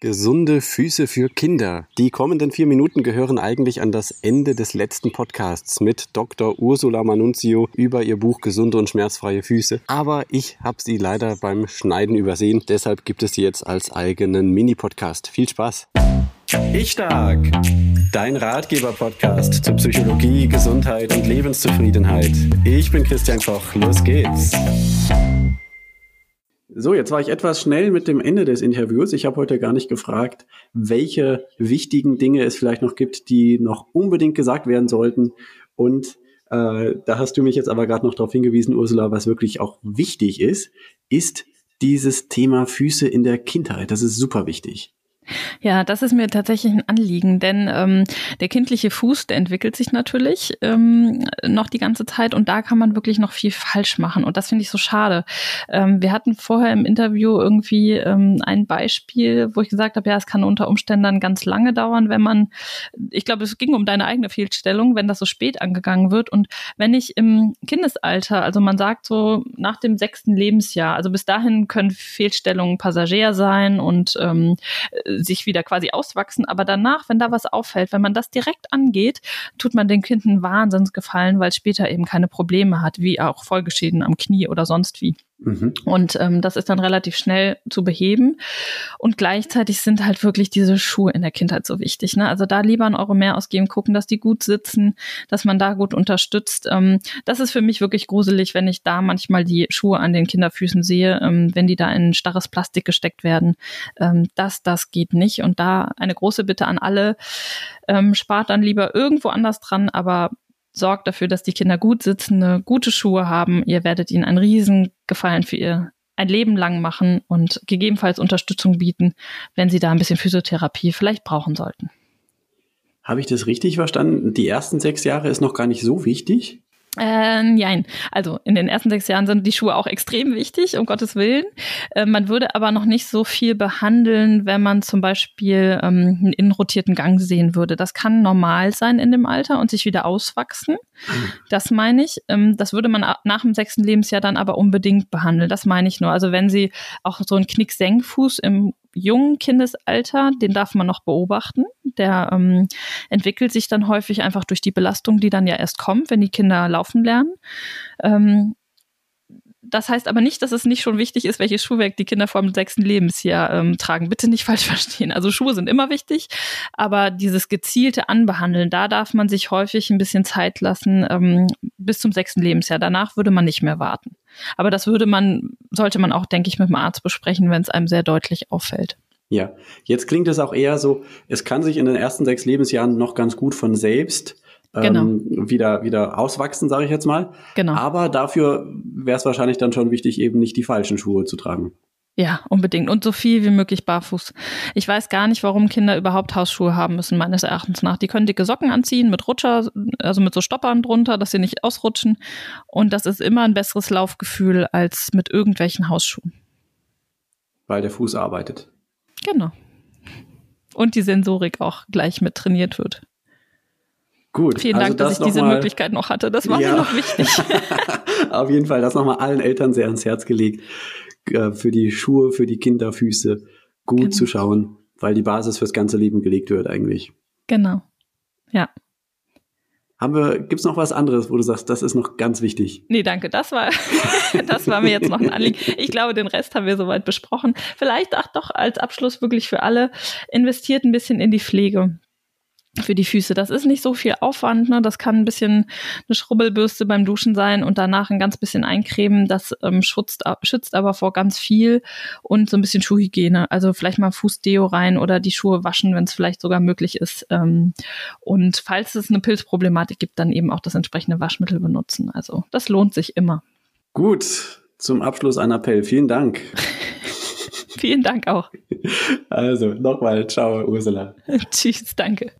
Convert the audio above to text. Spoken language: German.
Gesunde Füße für Kinder. Die kommenden vier Minuten gehören eigentlich an das Ende des letzten Podcasts mit Dr. Ursula Manunzio über ihr Buch Gesunde und schmerzfreie Füße. Aber ich habe sie leider beim Schneiden übersehen. Deshalb gibt es sie jetzt als eigenen Mini-Podcast. Viel Spaß! Ich stark! Dein Ratgeber-Podcast zur Psychologie, Gesundheit und Lebenszufriedenheit. Ich bin Christian Koch. Los geht's! So, jetzt war ich etwas schnell mit dem Ende des Interviews. Ich habe heute gar nicht gefragt, welche wichtigen Dinge es vielleicht noch gibt, die noch unbedingt gesagt werden sollten. Und äh, da hast du mich jetzt aber gerade noch darauf hingewiesen, Ursula, was wirklich auch wichtig ist, ist dieses Thema Füße in der Kindheit. Das ist super wichtig. Ja, das ist mir tatsächlich ein Anliegen, denn ähm, der kindliche Fuß, der entwickelt sich natürlich ähm, noch die ganze Zeit und da kann man wirklich noch viel falsch machen und das finde ich so schade. Ähm, wir hatten vorher im Interview irgendwie ähm, ein Beispiel, wo ich gesagt habe, ja, es kann unter Umständen ganz lange dauern, wenn man, ich glaube, es ging um deine eigene Fehlstellung, wenn das so spät angegangen wird und wenn ich im Kindesalter, also man sagt so nach dem sechsten Lebensjahr, also bis dahin können Fehlstellungen Passagier sein und ähm, sich wieder quasi auswachsen. Aber danach, wenn da was auffällt, wenn man das direkt angeht, tut man dem Kind einen Wahnsinnsgefallen, weil es später eben keine Probleme hat, wie auch Folgeschäden am Knie oder sonst wie. Mhm. Und ähm, das ist dann relativ schnell zu beheben. Und gleichzeitig sind halt wirklich diese Schuhe in der Kindheit so wichtig. Ne? Also da lieber ein Euro mehr ausgeben, gucken, dass die gut sitzen, dass man da gut unterstützt. Ähm, das ist für mich wirklich gruselig, wenn ich da manchmal die Schuhe an den Kinderfüßen sehe, ähm, wenn die da in starres Plastik gesteckt werden. Ähm, das, das geht nicht. Und da eine große Bitte an alle, ähm, spart dann lieber irgendwo anders dran, aber sorgt dafür, dass die Kinder gut sitzende, gute Schuhe haben. Ihr werdet ihnen einen riesen Gefallen für ihr ein Leben lang machen und gegebenenfalls Unterstützung bieten, wenn sie da ein bisschen Physiotherapie vielleicht brauchen sollten. Habe ich das richtig verstanden? Die ersten sechs Jahre ist noch gar nicht so wichtig? Äh, nein, also in den ersten sechs Jahren sind die Schuhe auch extrem wichtig, um Gottes Willen. Äh, man würde aber noch nicht so viel behandeln, wenn man zum Beispiel ähm, einen innenrotierten Gang sehen würde. Das kann normal sein in dem Alter und sich wieder auswachsen. Das meine ich. Ähm, das würde man nach dem sechsten Lebensjahr dann aber unbedingt behandeln. Das meine ich nur. Also wenn Sie auch so einen Knicksenkfuß im jungen Kindesalter, den darf man noch beobachten. Der ähm, entwickelt sich dann häufig einfach durch die Belastung, die dann ja erst kommt, wenn die Kinder laufen lernen. Ähm, das heißt aber nicht, dass es nicht schon wichtig ist, welches Schuhwerk die Kinder vor dem sechsten Lebensjahr ähm, tragen. Bitte nicht falsch verstehen. Also Schuhe sind immer wichtig, aber dieses gezielte Anbehandeln, da darf man sich häufig ein bisschen Zeit lassen ähm, bis zum sechsten Lebensjahr. Danach würde man nicht mehr warten. Aber das würde man, sollte man auch, denke ich, mit dem Arzt besprechen, wenn es einem sehr deutlich auffällt. Ja, jetzt klingt es auch eher so, es kann sich in den ersten sechs Lebensjahren noch ganz gut von selbst genau. ähm, wieder, wieder auswachsen, sage ich jetzt mal. Genau. Aber dafür wäre es wahrscheinlich dann schon wichtig, eben nicht die falschen Schuhe zu tragen. Ja, unbedingt. Und so viel wie möglich barfuß. Ich weiß gar nicht, warum Kinder überhaupt Hausschuhe haben müssen, meines Erachtens nach. Die können dicke Socken anziehen mit Rutscher, also mit so Stoppern drunter, dass sie nicht ausrutschen. Und das ist immer ein besseres Laufgefühl als mit irgendwelchen Hausschuhen. Weil der Fuß arbeitet. Genau. Und die Sensorik auch gleich mit trainiert wird. Gut. Vielen also Dank, das dass ich diese mal, Möglichkeit noch hatte. Das war ja. mir noch wichtig. Auf jeden Fall, das nochmal allen Eltern sehr ans Herz gelegt äh, für die Schuhe, für die Kinderfüße gut genau. zu schauen, weil die Basis fürs ganze Leben gelegt wird eigentlich. Genau. Ja. Haben wir, gibt's noch was anderes, wo du sagst, das ist noch ganz wichtig? Nee, danke. Das war, das war mir jetzt noch ein Anliegen. Ich glaube, den Rest haben wir soweit besprochen. Vielleicht auch doch als Abschluss wirklich für alle, investiert ein bisschen in die Pflege für die Füße. Das ist nicht so viel Aufwand. Ne? Das kann ein bisschen eine Schrubbelbürste beim Duschen sein und danach ein ganz bisschen eincremen. Das ähm, schützt, schützt aber vor ganz viel und so ein bisschen Schuhhygiene. Also vielleicht mal Fußdeo rein oder die Schuhe waschen, wenn es vielleicht sogar möglich ist. Ähm, und falls es eine Pilzproblematik gibt, dann eben auch das entsprechende Waschmittel benutzen. Also das lohnt sich immer. Gut, zum Abschluss ein Appell. Vielen Dank. Vielen Dank auch. Also nochmal, ciao, Ursula. Tschüss, danke.